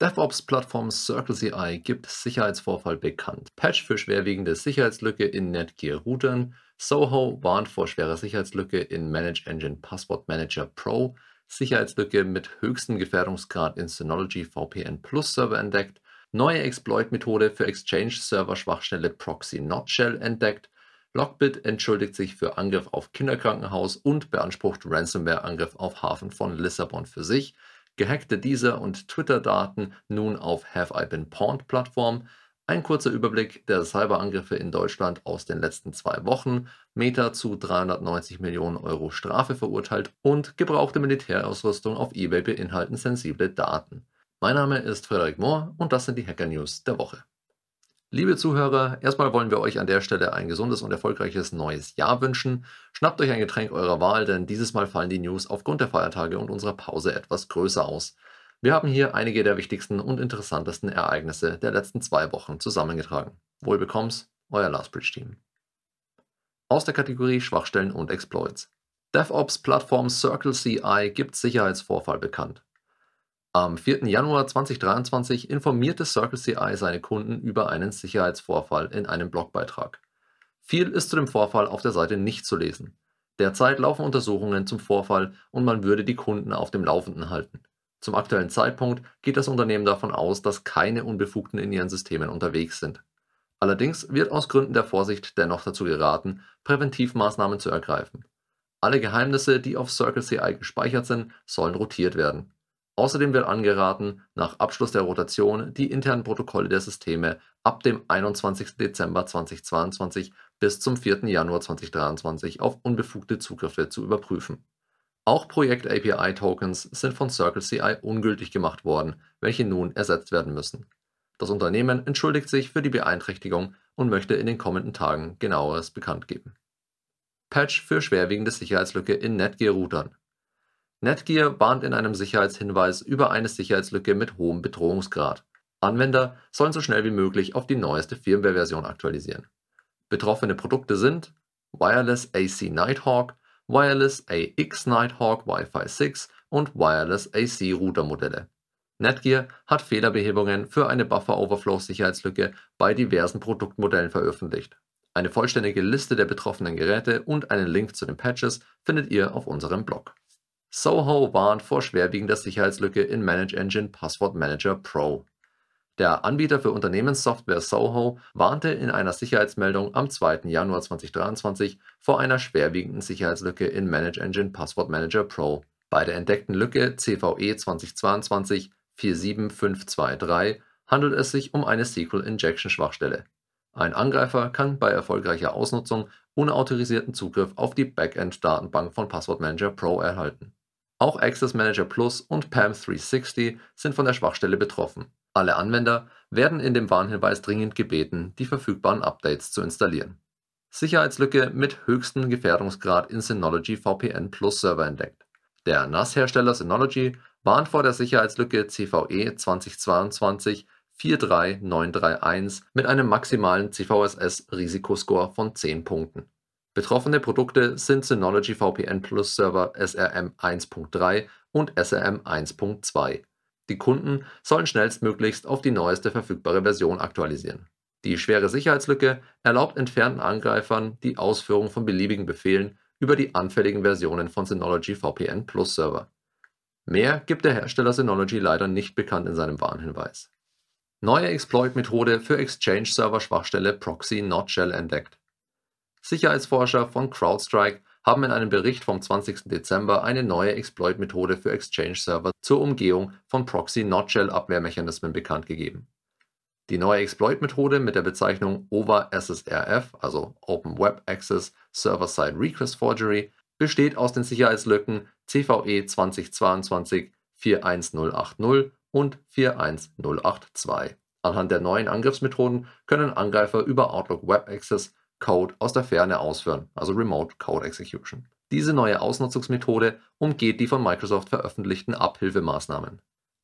DevOps-Plattform CircleCI gibt Sicherheitsvorfall bekannt. Patch für schwerwiegende Sicherheitslücke in Netgear-Routern. Soho warnt vor schwerer Sicherheitslücke in Manage Engine Password Manager Pro. Sicherheitslücke mit höchstem Gefährdungsgrad in Synology VPN Plus Server entdeckt. Neue Exploit-Methode für Exchange-Server-Schwachstelle Proxy Not Shell entdeckt. Lockbit entschuldigt sich für Angriff auf Kinderkrankenhaus und beansprucht Ransomware-Angriff auf Hafen von Lissabon für sich gehackte Deezer- und Twitter-Daten nun auf Have I Been Pawned-Plattform, ein kurzer Überblick der Cyberangriffe in Deutschland aus den letzten zwei Wochen, Meta zu 390 Millionen Euro Strafe verurteilt und gebrauchte Militärausrüstung auf eBay beinhalten sensible Daten. Mein Name ist Frederik Mohr und das sind die Hacker News der Woche. Liebe Zuhörer, erstmal wollen wir euch an der Stelle ein gesundes und erfolgreiches neues Jahr wünschen. Schnappt euch ein Getränk eurer Wahl, denn dieses Mal fallen die News aufgrund der Feiertage und unserer Pause etwas größer aus. Wir haben hier einige der wichtigsten und interessantesten Ereignisse der letzten zwei Wochen zusammengetragen. Wohl bekomm's, euer Lastbridge Team. Aus der Kategorie Schwachstellen und Exploits. DevOps-Plattform CircleCI gibt Sicherheitsvorfall bekannt. Am 4. Januar 2023 informierte CircleCI seine Kunden über einen Sicherheitsvorfall in einem Blogbeitrag. Viel ist zu dem Vorfall auf der Seite nicht zu lesen. Derzeit laufen Untersuchungen zum Vorfall und man würde die Kunden auf dem Laufenden halten. Zum aktuellen Zeitpunkt geht das Unternehmen davon aus, dass keine Unbefugten in ihren Systemen unterwegs sind. Allerdings wird aus Gründen der Vorsicht dennoch dazu geraten, Präventivmaßnahmen zu ergreifen. Alle Geheimnisse, die auf CircleCI gespeichert sind, sollen rotiert werden. Außerdem wird angeraten, nach Abschluss der Rotation die internen Protokolle der Systeme ab dem 21. Dezember 2022 bis zum 4. Januar 2023 auf unbefugte Zugriffe zu überprüfen. Auch Projekt-API-Tokens sind von CircleCI ungültig gemacht worden, welche nun ersetzt werden müssen. Das Unternehmen entschuldigt sich für die Beeinträchtigung und möchte in den kommenden Tagen genaueres bekannt geben. Patch für schwerwiegende Sicherheitslücke in Netgear-Routern Netgear warnt in einem Sicherheitshinweis über eine Sicherheitslücke mit hohem Bedrohungsgrad. Anwender sollen so schnell wie möglich auf die neueste Firmware-Version aktualisieren. Betroffene Produkte sind Wireless AC Nighthawk, Wireless AX Nighthawk Wi-Fi 6 und Wireless AC Router Modelle. Netgear hat Fehlerbehebungen für eine Buffer Overflow Sicherheitslücke bei diversen Produktmodellen veröffentlicht. Eine vollständige Liste der betroffenen Geräte und einen Link zu den Patches findet ihr auf unserem Blog. Soho warnt vor schwerwiegender Sicherheitslücke in Manage Engine Password Manager Pro. Der Anbieter für Unternehmenssoftware Soho warnte in einer Sicherheitsmeldung am 2. Januar 2023 vor einer schwerwiegenden Sicherheitslücke in Manage Engine Password Manager Pro. Bei der entdeckten Lücke CVE 2022 47523 handelt es sich um eine SQL-Injection-Schwachstelle. Ein Angreifer kann bei erfolgreicher Ausnutzung unautorisierten Zugriff auf die Backend-Datenbank von Password Manager Pro erhalten. Auch Access Manager Plus und PAM 360 sind von der Schwachstelle betroffen. Alle Anwender werden in dem Warnhinweis dringend gebeten, die verfügbaren Updates zu installieren. Sicherheitslücke mit höchstem Gefährdungsgrad in Synology VPN Plus Server entdeckt. Der NAS-Hersteller Synology warnt vor der Sicherheitslücke CVE 2022 43931 mit einem maximalen CVSS-Risikoscore von 10 Punkten. Betroffene Produkte sind Synology VPN Plus Server SRM 1.3 und SRM 1.2. Die Kunden sollen schnellstmöglichst auf die neueste verfügbare Version aktualisieren. Die schwere Sicherheitslücke erlaubt entfernten Angreifern die Ausführung von beliebigen Befehlen über die anfälligen Versionen von Synology VPN Plus Server. Mehr gibt der Hersteller Synology leider nicht bekannt in seinem Warnhinweis. Neue Exploit-Methode für Exchange-Server-Schwachstelle Proxy Not Shell entdeckt Sicherheitsforscher von CrowdStrike haben in einem Bericht vom 20. Dezember eine neue Exploit-Methode für Exchange-Server zur Umgehung von Proxy-Not-Shell-Abwehrmechanismen bekannt gegeben. Die neue Exploit-Methode mit der Bezeichnung OVA-SSRF, also Open Web Access Server-Side Request Forgery, besteht aus den Sicherheitslücken CVE 2022 41080 und 41082. Anhand der neuen Angriffsmethoden können Angreifer über Outlook Web Access Code aus der Ferne ausführen, also Remote Code Execution. Diese neue Ausnutzungsmethode umgeht die von Microsoft veröffentlichten Abhilfemaßnahmen.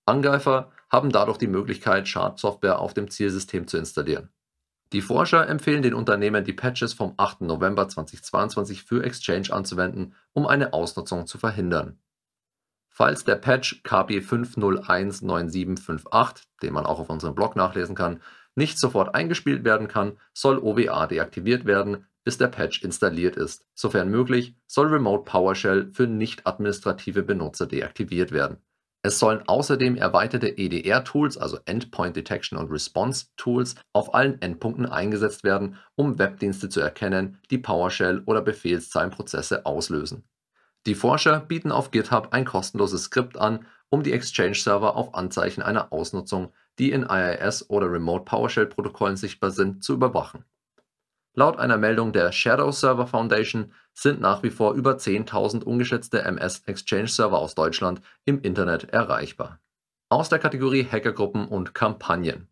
Angreifer haben dadurch die Möglichkeit, Schadsoftware auf dem Zielsystem zu installieren. Die Forscher empfehlen den Unternehmen, die Patches vom 8. November 2022 für Exchange anzuwenden, um eine Ausnutzung zu verhindern. Falls der Patch KB 5019758, den man auch auf unserem Blog nachlesen kann, nicht sofort eingespielt werden kann, soll OWA deaktiviert werden, bis der Patch installiert ist. Sofern möglich, soll Remote PowerShell für nicht administrative Benutzer deaktiviert werden. Es sollen außerdem erweiterte EDR-Tools, also Endpoint Detection und Response Tools, auf allen Endpunkten eingesetzt werden, um Webdienste zu erkennen, die PowerShell oder Befehlszeilenprozesse auslösen. Die Forscher bieten auf GitHub ein kostenloses Skript an, um die Exchange-Server auf Anzeichen einer Ausnutzung, die in IIS oder Remote PowerShell-Protokollen sichtbar sind, zu überwachen. Laut einer Meldung der Shadow Server Foundation sind nach wie vor über 10.000 ungeschätzte MS-Exchange-Server aus Deutschland im Internet erreichbar. Aus der Kategorie Hackergruppen und Kampagnen.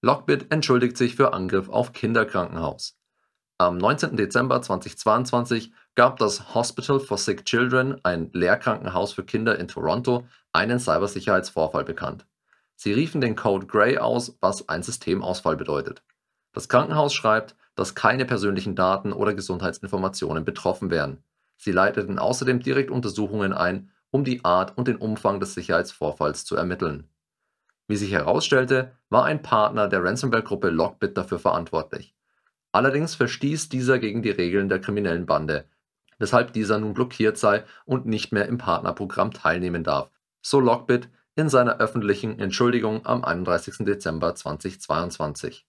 Lockbit entschuldigt sich für Angriff auf Kinderkrankenhaus. Am 19. Dezember 2022 gab das Hospital for Sick Children, ein Lehrkrankenhaus für Kinder in Toronto, einen Cybersicherheitsvorfall bekannt. Sie riefen den Code Gray aus, was ein Systemausfall bedeutet. Das Krankenhaus schreibt, dass keine persönlichen Daten oder Gesundheitsinformationen betroffen wären. Sie leiteten außerdem direkt Untersuchungen ein, um die Art und den Umfang des Sicherheitsvorfalls zu ermitteln. Wie sich herausstellte, war ein Partner der Ransomware-Gruppe Lockbit dafür verantwortlich. Allerdings verstieß dieser gegen die Regeln der kriminellen Bande, weshalb dieser nun blockiert sei und nicht mehr im Partnerprogramm teilnehmen darf, so Lockbit in seiner öffentlichen Entschuldigung am 31. Dezember 2022.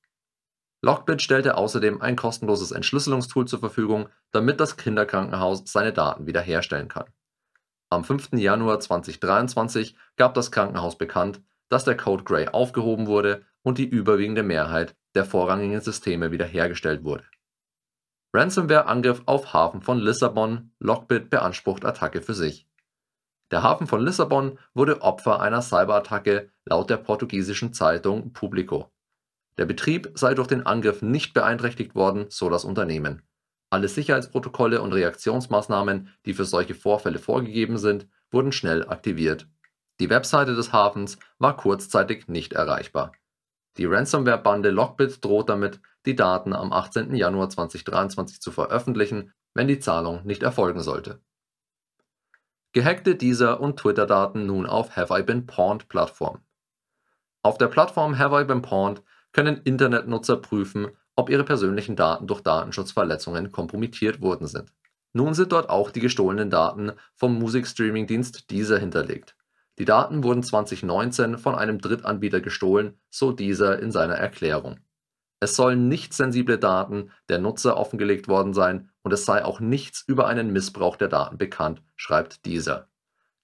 Lockbit stellte außerdem ein kostenloses Entschlüsselungstool zur Verfügung, damit das Kinderkrankenhaus seine Daten wiederherstellen kann. Am 5. Januar 2023 gab das Krankenhaus bekannt, dass der Code Gray aufgehoben wurde und die überwiegende Mehrheit der vorrangigen Systeme wiederhergestellt wurde. Ransomware-Angriff auf Hafen von Lissabon, Lockbit beansprucht Attacke für sich. Der Hafen von Lissabon wurde Opfer einer Cyberattacke laut der portugiesischen Zeitung Público. Der Betrieb sei durch den Angriff nicht beeinträchtigt worden, so das Unternehmen. Alle Sicherheitsprotokolle und Reaktionsmaßnahmen, die für solche Vorfälle vorgegeben sind, wurden schnell aktiviert. Die Webseite des Hafens war kurzzeitig nicht erreichbar. Die Ransomware-Bande Lockbit droht damit, die Daten am 18. Januar 2023 zu veröffentlichen, wenn die Zahlung nicht erfolgen sollte. Gehackte Deezer- und Twitter-Daten nun auf Have I Been Pawned-Plattform. Auf der Plattform Have I Been Pawned können Internetnutzer prüfen, ob ihre persönlichen Daten durch Datenschutzverletzungen kompromittiert worden sind. Nun sind dort auch die gestohlenen Daten vom Musikstreaming-Dienst Deezer hinterlegt. Die Daten wurden 2019 von einem Drittanbieter gestohlen, so Deezer in seiner Erklärung. Es sollen nicht sensible Daten der Nutzer offengelegt worden sein und es sei auch nichts über einen Missbrauch der Daten bekannt, schreibt Deezer.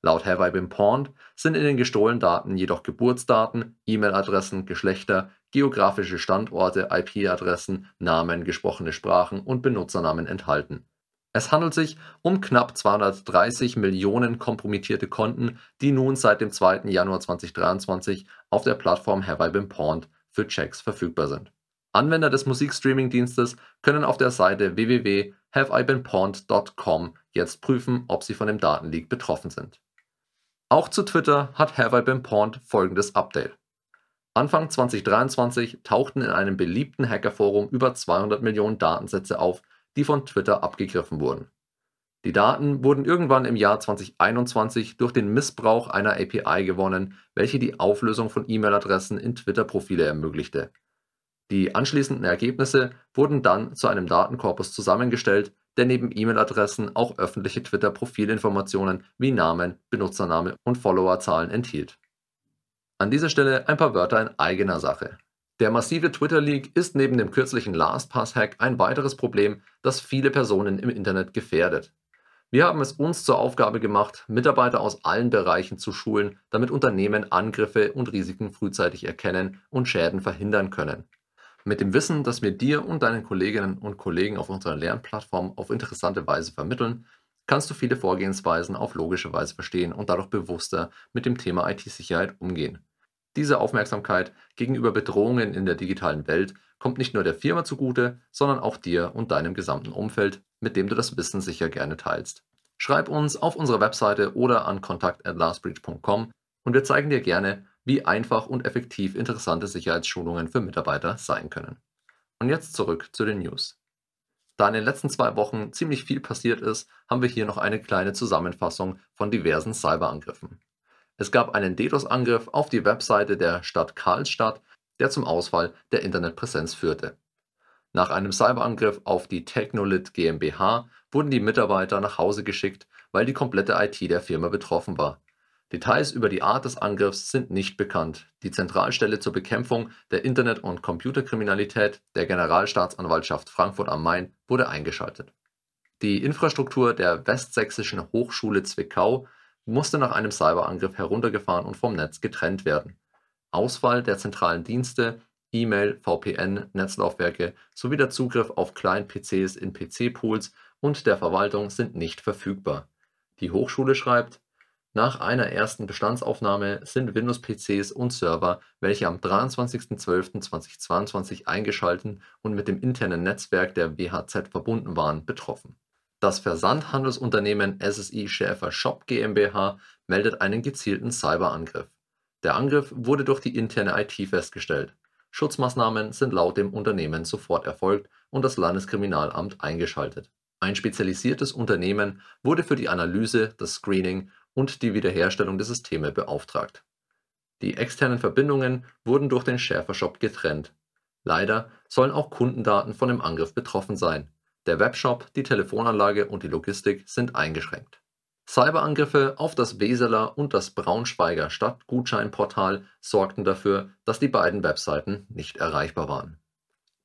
Laut Have I Been Pawned sind in den gestohlenen Daten jedoch Geburtsdaten, E-Mail-Adressen, Geschlechter, geografische Standorte, IP-Adressen, Namen, gesprochene Sprachen und Benutzernamen enthalten. Es handelt sich um knapp 230 Millionen kompromittierte Konten, die nun seit dem 2. Januar 2023 auf der Plattform Have I Been Pawned für Checks verfügbar sind. Anwender des Musikstreaming-Dienstes können auf der Seite www.haveibeenpawned.com jetzt prüfen, ob sie von dem Datenleak betroffen sind. Auch zu Twitter hat Have I Been Pawned folgendes Update. Anfang 2023 tauchten in einem beliebten Hackerforum über 200 Millionen Datensätze auf, die von Twitter abgegriffen wurden. Die Daten wurden irgendwann im Jahr 2021 durch den Missbrauch einer API gewonnen, welche die Auflösung von E-Mail-Adressen in Twitter-Profile ermöglichte. Die anschließenden Ergebnisse wurden dann zu einem Datenkorpus zusammengestellt, der neben E-Mail-Adressen auch öffentliche Twitter-Profilinformationen wie Namen, Benutzername und Followerzahlen enthielt. An dieser Stelle ein paar Wörter in eigener Sache. Der massive Twitter-Leak ist neben dem kürzlichen LastPass-Hack ein weiteres Problem, das viele Personen im Internet gefährdet. Wir haben es uns zur Aufgabe gemacht, Mitarbeiter aus allen Bereichen zu schulen, damit Unternehmen Angriffe und Risiken frühzeitig erkennen und Schäden verhindern können. Mit dem Wissen, das wir dir und deinen Kolleginnen und Kollegen auf unserer Lernplattform auf interessante Weise vermitteln, kannst du viele Vorgehensweisen auf logische Weise verstehen und dadurch bewusster mit dem Thema IT-Sicherheit umgehen. Diese Aufmerksamkeit gegenüber Bedrohungen in der digitalen Welt kommt nicht nur der Firma zugute, sondern auch dir und deinem gesamten Umfeld, mit dem du das Wissen sicher gerne teilst. Schreib uns auf unserer Webseite oder an kontakt@lastbreach.com und wir zeigen dir gerne, wie einfach und effektiv interessante Sicherheitsschulungen für Mitarbeiter sein können. Und jetzt zurück zu den News. Da in den letzten zwei Wochen ziemlich viel passiert ist, haben wir hier noch eine kleine Zusammenfassung von diversen Cyberangriffen. Es gab einen DDoS-Angriff auf die Webseite der Stadt Karlstadt, der zum Ausfall der Internetpräsenz führte. Nach einem Cyberangriff auf die Technolit GmbH wurden die Mitarbeiter nach Hause geschickt, weil die komplette IT der Firma betroffen war. Details über die Art des Angriffs sind nicht bekannt. Die Zentralstelle zur Bekämpfung der Internet- und Computerkriminalität der Generalstaatsanwaltschaft Frankfurt am Main wurde eingeschaltet. Die Infrastruktur der Westsächsischen Hochschule Zwickau musste nach einem Cyberangriff heruntergefahren und vom Netz getrennt werden. Ausfall der zentralen Dienste E-Mail, VPN, Netzlaufwerke sowie der Zugriff auf Client-PCs in PC-Pools und der Verwaltung sind nicht verfügbar. Die Hochschule schreibt, nach einer ersten Bestandsaufnahme sind Windows-PCs und Server, welche am 23.12.2022 eingeschalten und mit dem internen Netzwerk der WHZ verbunden waren, betroffen. Das Versandhandelsunternehmen SSI Schäfer Shop GmbH meldet einen gezielten Cyberangriff. Der Angriff wurde durch die interne IT festgestellt. Schutzmaßnahmen sind laut dem Unternehmen sofort erfolgt und das Landeskriminalamt eingeschaltet. Ein spezialisiertes Unternehmen wurde für die Analyse, das Screening und die Wiederherstellung der Systeme beauftragt. Die externen Verbindungen wurden durch den Schäfershop getrennt. Leider sollen auch Kundendaten von dem Angriff betroffen sein. Der Webshop, die Telefonanlage und die Logistik sind eingeschränkt. Cyberangriffe auf das Weseler und das Braunschweiger Stadtgutscheinportal sorgten dafür, dass die beiden Webseiten nicht erreichbar waren.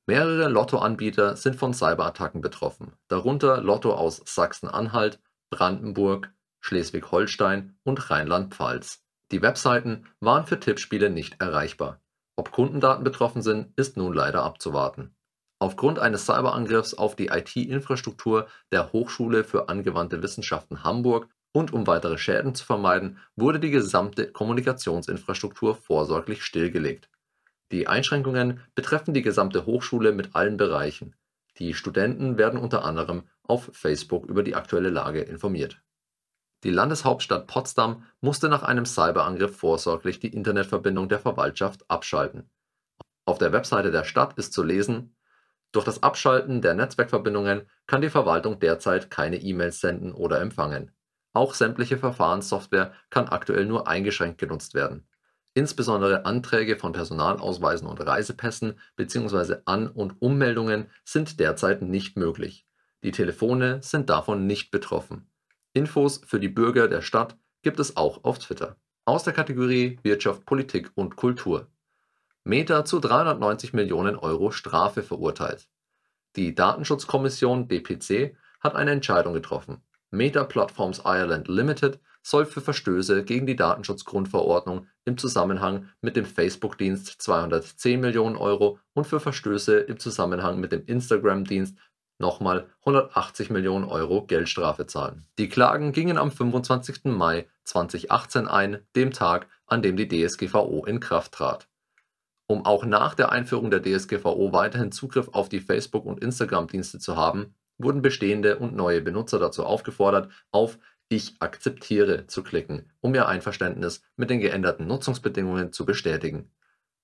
Mehrere Lottoanbieter sind von Cyberattacken betroffen, darunter Lotto aus Sachsen-Anhalt, Brandenburg, Schleswig-Holstein und Rheinland-Pfalz. Die Webseiten waren für Tippspiele nicht erreichbar. Ob Kundendaten betroffen sind, ist nun leider abzuwarten. Aufgrund eines Cyberangriffs auf die IT-Infrastruktur der Hochschule für angewandte Wissenschaften Hamburg und um weitere Schäden zu vermeiden, wurde die gesamte Kommunikationsinfrastruktur vorsorglich stillgelegt. Die Einschränkungen betreffen die gesamte Hochschule mit allen Bereichen. Die Studenten werden unter anderem auf Facebook über die aktuelle Lage informiert. Die Landeshauptstadt Potsdam musste nach einem Cyberangriff vorsorglich die Internetverbindung der Verwaltschaft abschalten. Auf der Webseite der Stadt ist zu lesen durch das Abschalten der Netzwerkverbindungen kann die Verwaltung derzeit keine E-Mails senden oder empfangen. Auch sämtliche Verfahrenssoftware kann aktuell nur eingeschränkt genutzt werden. Insbesondere Anträge von Personalausweisen und Reisepässen bzw. An- und Ummeldungen sind derzeit nicht möglich. Die Telefone sind davon nicht betroffen. Infos für die Bürger der Stadt gibt es auch auf Twitter. Aus der Kategorie Wirtschaft, Politik und Kultur. Meta zu 390 Millionen Euro Strafe verurteilt. Die Datenschutzkommission (DPC) hat eine Entscheidung getroffen. Meta Platforms Ireland Limited soll für Verstöße gegen die Datenschutzgrundverordnung im Zusammenhang mit dem Facebook-Dienst 210 Millionen Euro und für Verstöße im Zusammenhang mit dem Instagram-Dienst nochmal 180 Millionen Euro Geldstrafe zahlen. Die Klagen gingen am 25. Mai 2018 ein, dem Tag, an dem die DSGVO in Kraft trat um auch nach der Einführung der DSGVO weiterhin Zugriff auf die Facebook- und Instagram-Dienste zu haben, wurden bestehende und neue Benutzer dazu aufgefordert, auf Ich akzeptiere zu klicken, um ihr Einverständnis mit den geänderten Nutzungsbedingungen zu bestätigen.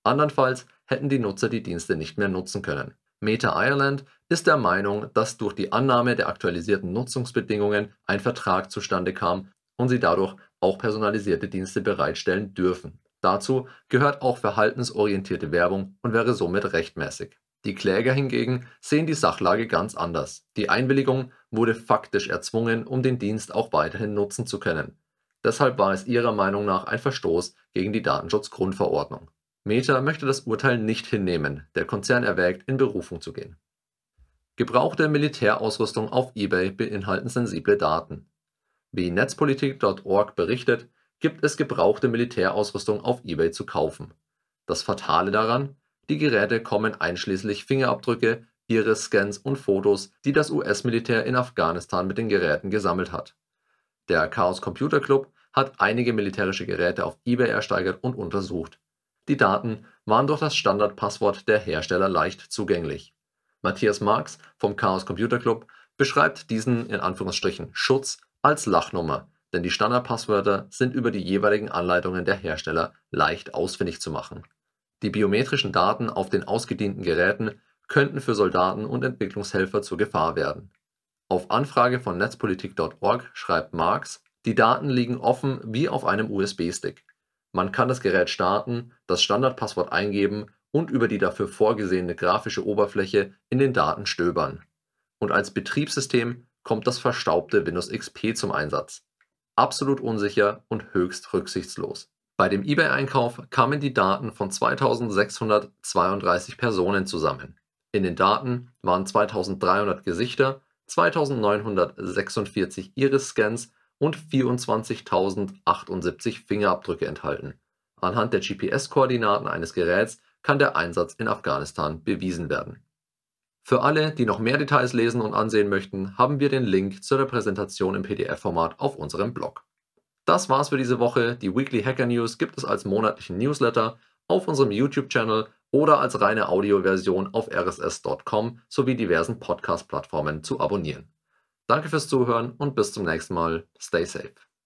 Andernfalls hätten die Nutzer die Dienste nicht mehr nutzen können. Meta Ireland ist der Meinung, dass durch die Annahme der aktualisierten Nutzungsbedingungen ein Vertrag zustande kam und sie dadurch auch personalisierte Dienste bereitstellen dürfen. Dazu gehört auch verhaltensorientierte Werbung und wäre somit rechtmäßig. Die Kläger hingegen sehen die Sachlage ganz anders. Die Einwilligung wurde faktisch erzwungen, um den Dienst auch weiterhin nutzen zu können. Deshalb war es ihrer Meinung nach ein Verstoß gegen die Datenschutzgrundverordnung. Meta möchte das Urteil nicht hinnehmen, der Konzern erwägt, in Berufung zu gehen. Gebrauchte Militärausrüstung auf eBay beinhalten sensible Daten. Wie Netzpolitik.org berichtet, gibt es gebrauchte Militärausrüstung auf eBay zu kaufen. Das Fatale daran: Die Geräte kommen einschließlich Fingerabdrücke, Iris-Scans und Fotos, die das US-Militär in Afghanistan mit den Geräten gesammelt hat. Der Chaos Computer Club hat einige militärische Geräte auf eBay ersteigert und untersucht. Die Daten waren durch das Standardpasswort der Hersteller leicht zugänglich. Matthias Marx vom Chaos Computer Club beschreibt diesen in Anführungsstrichen Schutz als Lachnummer denn die Standardpasswörter sind über die jeweiligen Anleitungen der Hersteller leicht ausfindig zu machen. Die biometrischen Daten auf den ausgedienten Geräten könnten für Soldaten und Entwicklungshelfer zur Gefahr werden. Auf Anfrage von netzpolitik.org schreibt Marx, die Daten liegen offen wie auf einem USB-Stick. Man kann das Gerät starten, das Standardpasswort eingeben und über die dafür vorgesehene grafische Oberfläche in den Daten stöbern. Und als Betriebssystem kommt das verstaubte Windows XP zum Einsatz. Absolut unsicher und höchst rücksichtslos. Bei dem eBay-Einkauf kamen die Daten von 2632 Personen zusammen. In den Daten waren 2300 Gesichter, 2946 Iris-Scans und 24.078 Fingerabdrücke enthalten. Anhand der GPS-Koordinaten eines Geräts kann der Einsatz in Afghanistan bewiesen werden. Für alle, die noch mehr Details lesen und ansehen möchten, haben wir den Link zur Repräsentation im PDF-Format auf unserem Blog. Das war's für diese Woche. Die Weekly Hacker News gibt es als monatlichen Newsletter auf unserem YouTube-Channel oder als reine Audioversion auf rss.com sowie diversen Podcast-Plattformen zu abonnieren. Danke fürs Zuhören und bis zum nächsten Mal. Stay safe.